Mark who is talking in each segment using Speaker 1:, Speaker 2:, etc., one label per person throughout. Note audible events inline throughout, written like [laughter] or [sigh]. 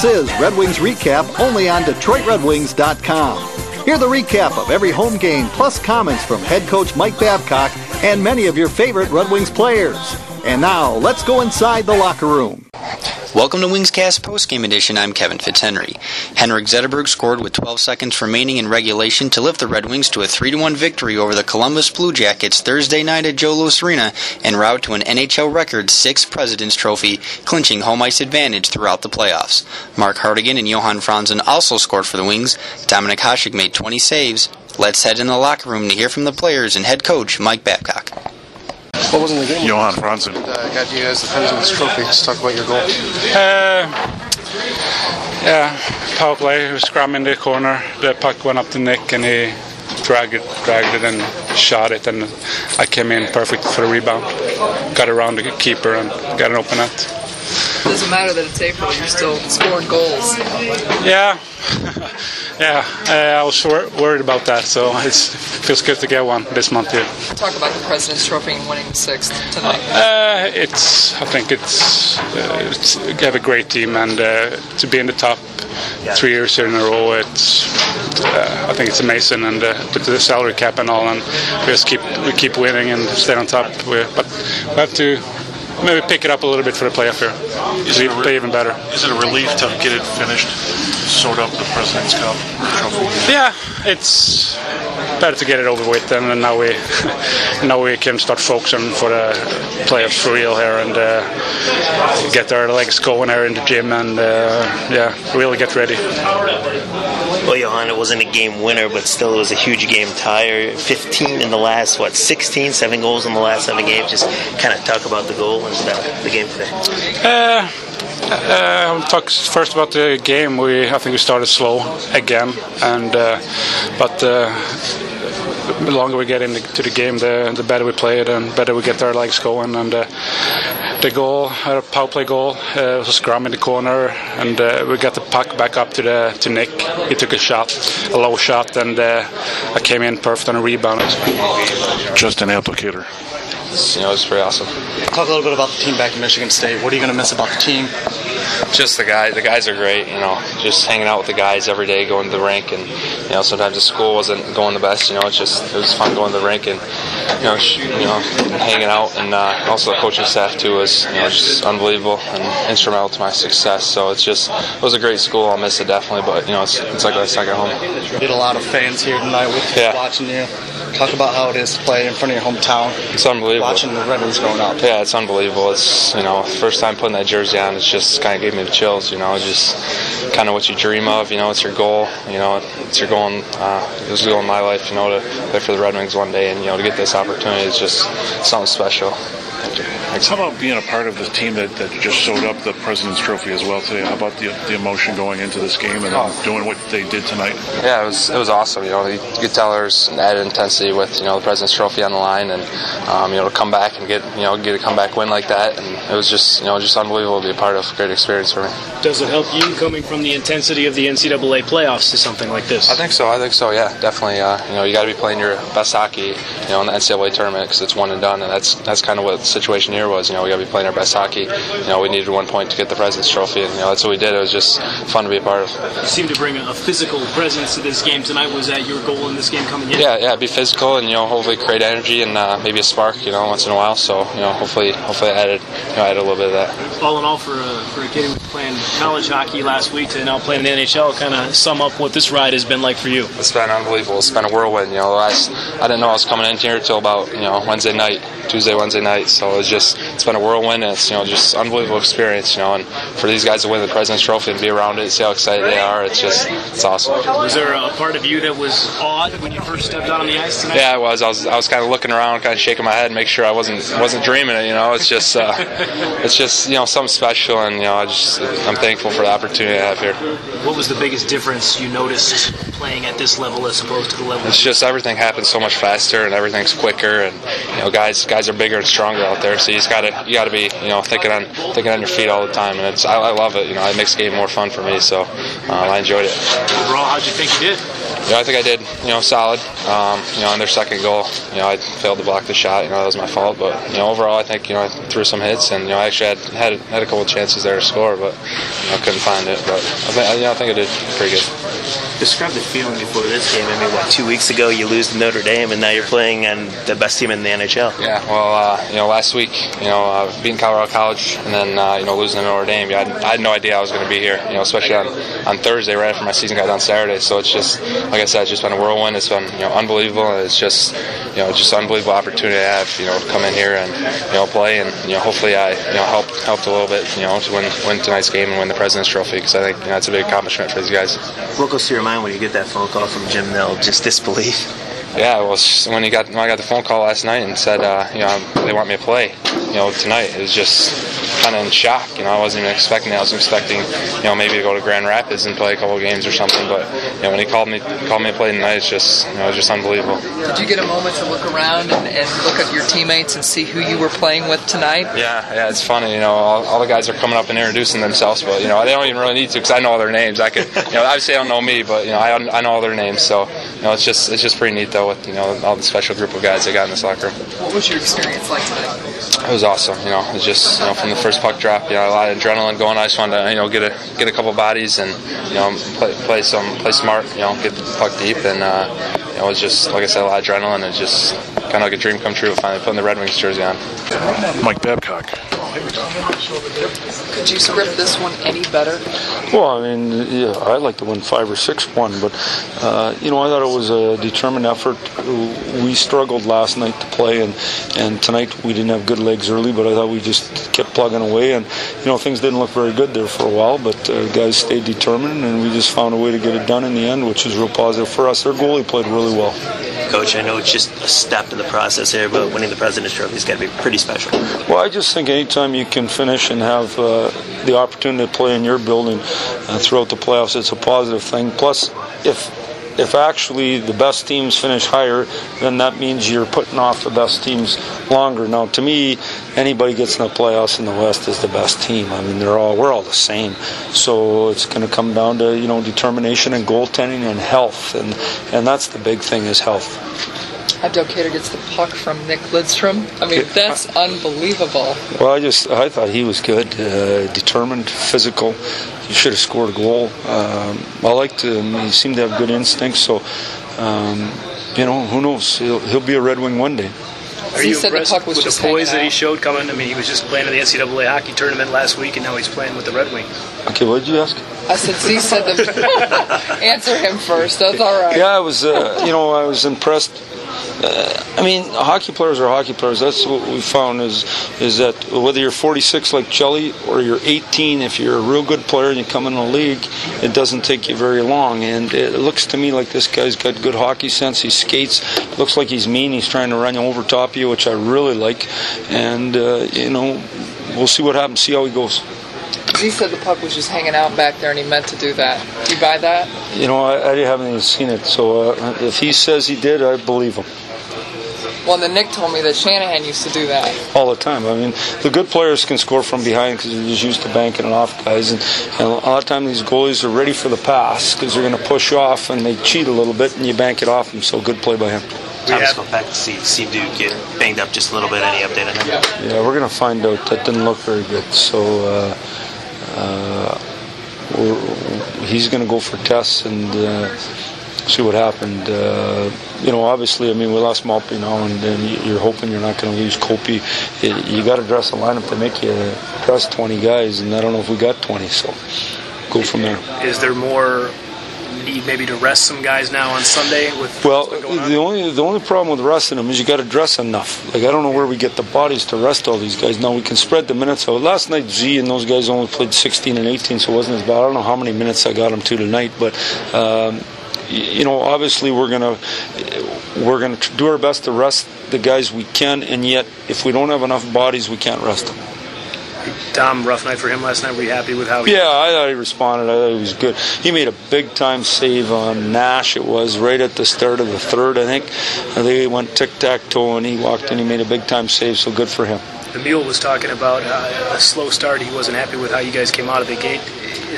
Speaker 1: This is Red Wings Recap only on DetroitRedWings.com. Hear the recap of every home game plus comments from head coach Mike Babcock and many of your favorite Red Wings players. And now, let's go inside the locker room.
Speaker 2: Welcome to Wingscast Postgame Edition. I'm Kevin Fitzhenry. Henrik Zetterberg scored with 12 seconds remaining in regulation to lift the Red Wings to a 3-1 victory over the Columbus Blue Jackets Thursday night at Joe Louis Arena en route to an NHL record six President's Trophy, clinching home ice advantage throughout the playoffs. Mark Hartigan and Johan Franzen also scored for the Wings. Dominik Hasek made 20 saves. Let's head in the locker room to hear from the players and head coach Mike Babcock.
Speaker 3: What was in the game?
Speaker 4: Johan Franzen.
Speaker 3: Uh, got you guys the President's Trophy. Let's talk about your goal.
Speaker 4: Uh, yeah, power play. We scrum in the corner. The puck went up to Nick and he dragged it, dragged it and shot it. And I came in perfect for the rebound. Got around the keeper and got an open net.
Speaker 5: It doesn't matter that it's April, you're still scoring goals.
Speaker 4: Yeah, [laughs] yeah. Uh, I was wor- worried about that, so it feels good to get one this month here.
Speaker 5: Talk about the President's Trophy and winning sixth tonight.
Speaker 4: Uh, it's. I think it's. Uh, it's we have a great team, and uh, to be in the top three years here in a row, it's. Uh, I think it's amazing, and uh, with the salary cap and all, and we just keep we keep winning and stay on top. We, but we have to maybe pick it up a little bit for the playoff here.
Speaker 6: Is it re-
Speaker 4: play even better.
Speaker 6: Is it a relief to get it finished? Sort up the President's Cup trophy.
Speaker 4: Yeah, it's better to get it over with, and then now we [laughs] now we can start focusing for the playoffs for real here and uh, get our legs going here in the gym and uh, yeah, really get ready.
Speaker 7: Well, Johan, it wasn't a game winner, but still it was a huge game tie. 15 in the last, what, 16, seven goals in the last seven games. Just kind of talk about the goal and uh, the game today.
Speaker 4: Uh, uh, I'll talk first about the game. We I think we started slow again, and uh, but. Uh, the longer we get into the game, the, the better we play it, and better we get our legs going. And uh, the goal, our power play goal, uh, was a scrum in the corner, and uh, we got the puck back up to the to Nick. He took a shot, a low shot, and uh, I came in perfect on a rebound.
Speaker 6: Just an applicator.
Speaker 2: You know, it's was pretty awesome.
Speaker 3: Talk a little bit about the team back in Michigan State. What are you going to miss about the team?
Speaker 8: Just the guys. The guys are great. You know, just hanging out with the guys every day, going to the rink, and you know, sometimes the school wasn't going the best. You know, it's just it was fun going to the rink and you know, sh- you know, hanging out, and uh, also the coaching staff too was you know just unbelievable and instrumental to my success. So it's just it was a great school. I'll miss it definitely, but you know, it's, it's like a second home.
Speaker 3: Did a lot of fans here tonight with
Speaker 8: Yeah.
Speaker 3: watching you. Talk about how it is to play in front of your hometown.
Speaker 8: It's unbelievable.
Speaker 3: Watching the Red Wings going up.
Speaker 8: Yeah, it's unbelievable. It's you know, first time putting that jersey on, it's just kind of gave me the chills. You know, It's just kind of what you dream of. You know, it's your goal. You know, it's your goal. In, uh, it was a goal in my life. You know, to play for the Red Wings one day, and you know, to get this opportunity is just something special.
Speaker 6: How about being a part of the team that, that just showed up the President's Trophy as well today? How about the, the emotion going into this game and then doing what they did tonight?
Speaker 8: Yeah, it was it was awesome. You know, you could tell there's an added intensity with you know the President's Trophy on the line, and um, you know to come back and get you know get a comeback win like that, and it was just you know just unbelievable to be a part of. A great experience for me.
Speaker 9: Does it help you coming from the intensity of the NCAA playoffs to something like this?
Speaker 8: I think so. I think so. Yeah, definitely. Uh, you know, you got to be playing your best hockey, you know, in the NCAA tournament because it's one and done, and that's that's kind of what the situation here was. You know, we got to be playing our best hockey. You know, we needed one point to get the President's Trophy, and you know that's what we did. It was just fun to be a part of.
Speaker 9: You seem to bring a physical presence to this game tonight. Was that your goal in this game coming in?
Speaker 8: Yeah, yeah, be physical and you know hopefully create energy and uh, maybe a spark, you know, once in a while. So you know hopefully hopefully I added you know added a little bit of that.
Speaker 9: All in all, for a, for a kid who was playing college hockey last week to now playing in the NHL, kind of sum up what this ride has been like for you.
Speaker 8: It's been unbelievable. It's been a whirlwind. You know, the last I didn't know I was coming in here till about you know Wednesday night, Tuesday, Wednesday night. So it it's just it's been a whirlwind. And it's you know just unbelievable experience. You know, and for these guys to win the President's Trophy and be around it, see how excited they are. It's just it's awesome.
Speaker 9: Was there a part of you that was awed when you first stepped out on the ice tonight?
Speaker 8: Yeah, I was. I was. I was kind of looking around, kind of shaking my head, make sure I wasn't wasn't dreaming it. You know, it's just uh, [laughs] it's just you know something special, and you know I just I'm thankful for the opportunity I have here.
Speaker 9: What was the biggest difference you noticed playing at this level as opposed to the level?
Speaker 8: It's just everything happens so much faster and everything's quicker, and you know guys guys are bigger and stronger out there. So you just gotta you gotta be you know thinking on thinking on your feet all the time, and it's I, I love it. You know, it makes the game more fun for me. So um, I enjoyed it.
Speaker 9: Overall, how'd you think you did?
Speaker 8: you know, I think I did, you know, solid. Um, you know, on their second goal, you know, I failed to block the shot. You know, that was my fault. But you know, overall, I think you know I threw some hits, and you know, I actually had had, had a couple of chances there to score, but you know, I couldn't find it. But I think, you know, I think I did pretty good.
Speaker 7: Describe the feeling before this game. I mean, what two weeks ago you lose to Notre Dame, and now you're playing on the best team in the NHL.
Speaker 8: Yeah, well, uh, you know, last week, you know, uh, beating Colorado College, and then uh, you know losing to Notre Dame. Yeah, I, had, I had no idea I was going to be here. You know, especially on, on Thursday, right after my season got on Saturday. So it's just like I said, it's just been a whirlwind. It's been you know unbelievable. And it's just you know just unbelievable opportunity I have. You know, to come in here and you know play, and you know hopefully I you know helped helped a little bit. You know, to win win tonight's game and win the President's Trophy because I think you know, that's a big accomplishment for these guys.
Speaker 7: What goes through your mind when you get that phone call from Jim Nill? Just disbelief.
Speaker 8: Yeah, well, when he got when I got the phone call last night and said, uh, you know, they want me to play, you know, tonight, it was just kind of in shock. You know, I wasn't even expecting. That. I was expecting, you know, maybe to go to Grand Rapids and play a couple games or something. But you know, when he called me called me to play tonight, it's just, you know, it's just unbelievable.
Speaker 5: Did you get a moment to look around and, and look at your teammates and see who you were playing with tonight?
Speaker 8: Yeah, yeah, it's funny. You know, all, all the guys are coming up and introducing themselves, but you know, they don't even really need to because I know all their names. I could, you know, obviously they don't know me, but you know, I, I know all their names. So you know, it's just it's just pretty neat though with you know all the special group of guys they got in this locker room.
Speaker 5: What was your experience like tonight?
Speaker 8: It was awesome. You know, it was just you know from the first puck drop, you know, a lot of adrenaline going. I just wanted to you know get a get a couple bodies and you know play, play some play smart. You know, get the puck deep and uh, you know it was just like I said, a lot of adrenaline and just kind of like a dream come true. Finally putting the Red Wings jersey on.
Speaker 6: Mike Babcock.
Speaker 5: Could you script this one any better?
Speaker 10: Well, I mean, yeah, I'd like to win five or six one, but uh, you know, I thought it was a determined effort. We struggled last night to play, and and tonight we didn't have good legs early, but I thought we just kept plugging away, and you know, things didn't look very good there for a while, but uh, guys stayed determined, and we just found a way to get it done in the end, which was real positive for us. Their goalie played really well.
Speaker 7: Coach, I know it's just a step in the process here, but winning the President's Trophy has got to be pretty special.
Speaker 10: Well, I just think anytime you can finish and have uh, the opportunity to play in your building uh, throughout the playoffs, it's a positive thing. Plus, if if actually the best teams finish higher, then that means you're putting off the best teams longer. Now, to me, anybody gets in the playoffs in the West is the best team. I mean, they're all we're all the same. So it's going to come down to you know determination and goaltending and health, and and that's the big thing is health.
Speaker 5: Abdelkader gets the puck from Nick Lidstrom. I mean, that's unbelievable.
Speaker 10: Well, I just I thought he was good, uh, determined, physical. He should have scored a goal. Um, I liked him. He seemed to have good instincts. So, um, you know, who knows? He'll, he'll be a Red Wing one day.
Speaker 9: Are
Speaker 5: He
Speaker 9: you
Speaker 5: said the
Speaker 9: impressed
Speaker 5: puck was
Speaker 9: with
Speaker 5: just
Speaker 9: the poise that he showed coming? I mean, he was just playing in the NCAA hockey tournament last week, and now he's playing with the Red Wings.
Speaker 10: Okay, what did you ask?
Speaker 5: I said, Z said the. [laughs] [laughs] Answer him first. That's all right.
Speaker 10: Yeah, I was. Uh, you know, I was impressed. Uh, I mean, hockey players are hockey players. That's what we found is is that whether you're 46 like Chelly or you're 18, if you're a real good player and you come in the league, it doesn't take you very long. And it looks to me like this guy's got good hockey sense. He skates. Looks like he's mean. He's trying to run over top of you, which I really like. And uh, you know, we'll see what happens. See how he goes.
Speaker 5: Z said the puck was just hanging out back there and he meant to do that. Do you buy that?
Speaker 10: You know, I, I haven't even seen it. So uh, if he says he did, I believe him.
Speaker 5: Well, then Nick told me that Shanahan used to do that.
Speaker 10: all the time. I mean, the good players can score from behind because they're just used to banking it off guys. And, and a lot of times these goalies are ready for the pass because they're going to push off and they cheat a little bit and you bank it off them. So good play by him.
Speaker 7: We Thomas Kopecky seemed, seemed to get banged up just a little bit. Any update on him?
Speaker 10: Yeah, we're going to find out. That didn't look very good. So uh, we're, he's going to go for tests and uh, see what happened. Uh, you know, obviously, I mean, we lost Maltby now, and then you're hoping you're not going to lose Kopi. You, got to dress a lineup to make you dress 20 guys, and I don't know if we got 20. So go from there.
Speaker 9: Is there more maybe to rest some guys now on Sunday with
Speaker 10: Well, the only the only problem with resting them is you got to dress enough. Like I don't know where we get the bodies to rest all these guys. Now we can spread the minutes out. Last night Z and those guys only played 16 and 18, so it wasn't as bad. I don't know how many minutes I got them to tonight, but. Um, you know, obviously we're gonna we're gonna do our best to rest the guys we can, and yet if we don't have enough bodies, we can't rest them.
Speaker 9: Tom, rough night for him last night. Were you happy with how he
Speaker 10: Yeah, I thought he responded. I thought he was good. He made a big time save on Nash. It was right at the start of the third, I think. I think he went tic tac toe and he walked in. He made a big time save. So good for him.
Speaker 9: The mule was talking about uh, a slow start. He wasn't happy with how you guys came out of the gate.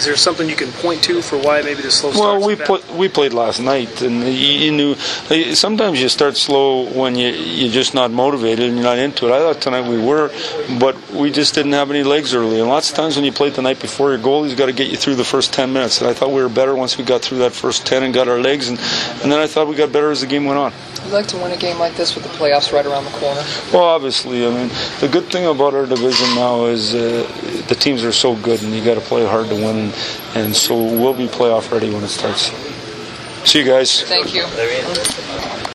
Speaker 9: Is there something you can point to for why maybe the slow start?
Speaker 10: Well, we put, we played last night, and you, you knew. Sometimes you start slow when you you're just not motivated and you're not into it. I thought tonight we were, but we just didn't have any legs early. And lots of times when you play the night before, your goalie's got to get you through the first ten minutes. And I thought we were better once we got through that first ten and got our legs, and and then I thought we got better as the game went on.
Speaker 5: You like to win a game like this with the playoffs right around the corner?
Speaker 10: Well, obviously, I mean, the good thing about our division now is uh, the teams are so good, and you got to play hard to win, and, and so we'll be playoff ready when it starts. See you guys.
Speaker 5: Thank you.